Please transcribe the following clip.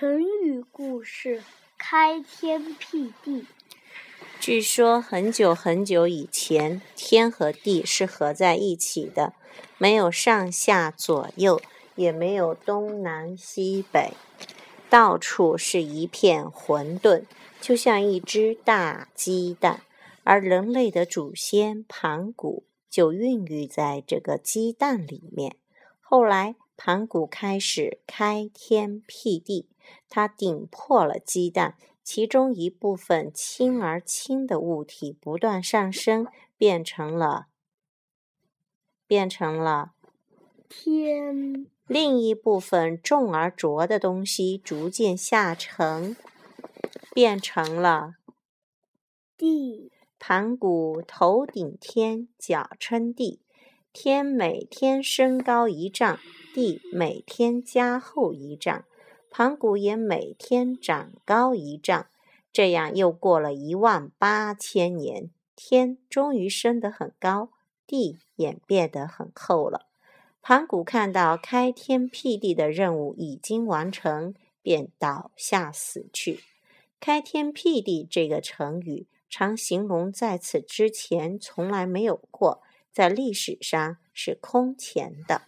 成语故事：开天辟地。据说很久很久以前，天和地是合在一起的，没有上下左右，也没有东南西北，到处是一片混沌，就像一只大鸡蛋。而人类的祖先盘古就孕育在这个鸡蛋里面。后来，盘古开始开天辟地。他顶破了鸡蛋，其中一部分轻而轻的物体不断上升，变成了变成了天；另一部分重而浊的东西逐渐下沉，变成了地。盘古头顶天，脚撑地，天每天升高一丈，地每天加厚一丈。盘古也每天长高一丈，这样又过了一万八千年，天终于升得很高，地也变得很厚了。盘古看到开天辟地的任务已经完成，便倒下死去。开天辟地这个成语，常形容在此之前从来没有过，在历史上是空前的。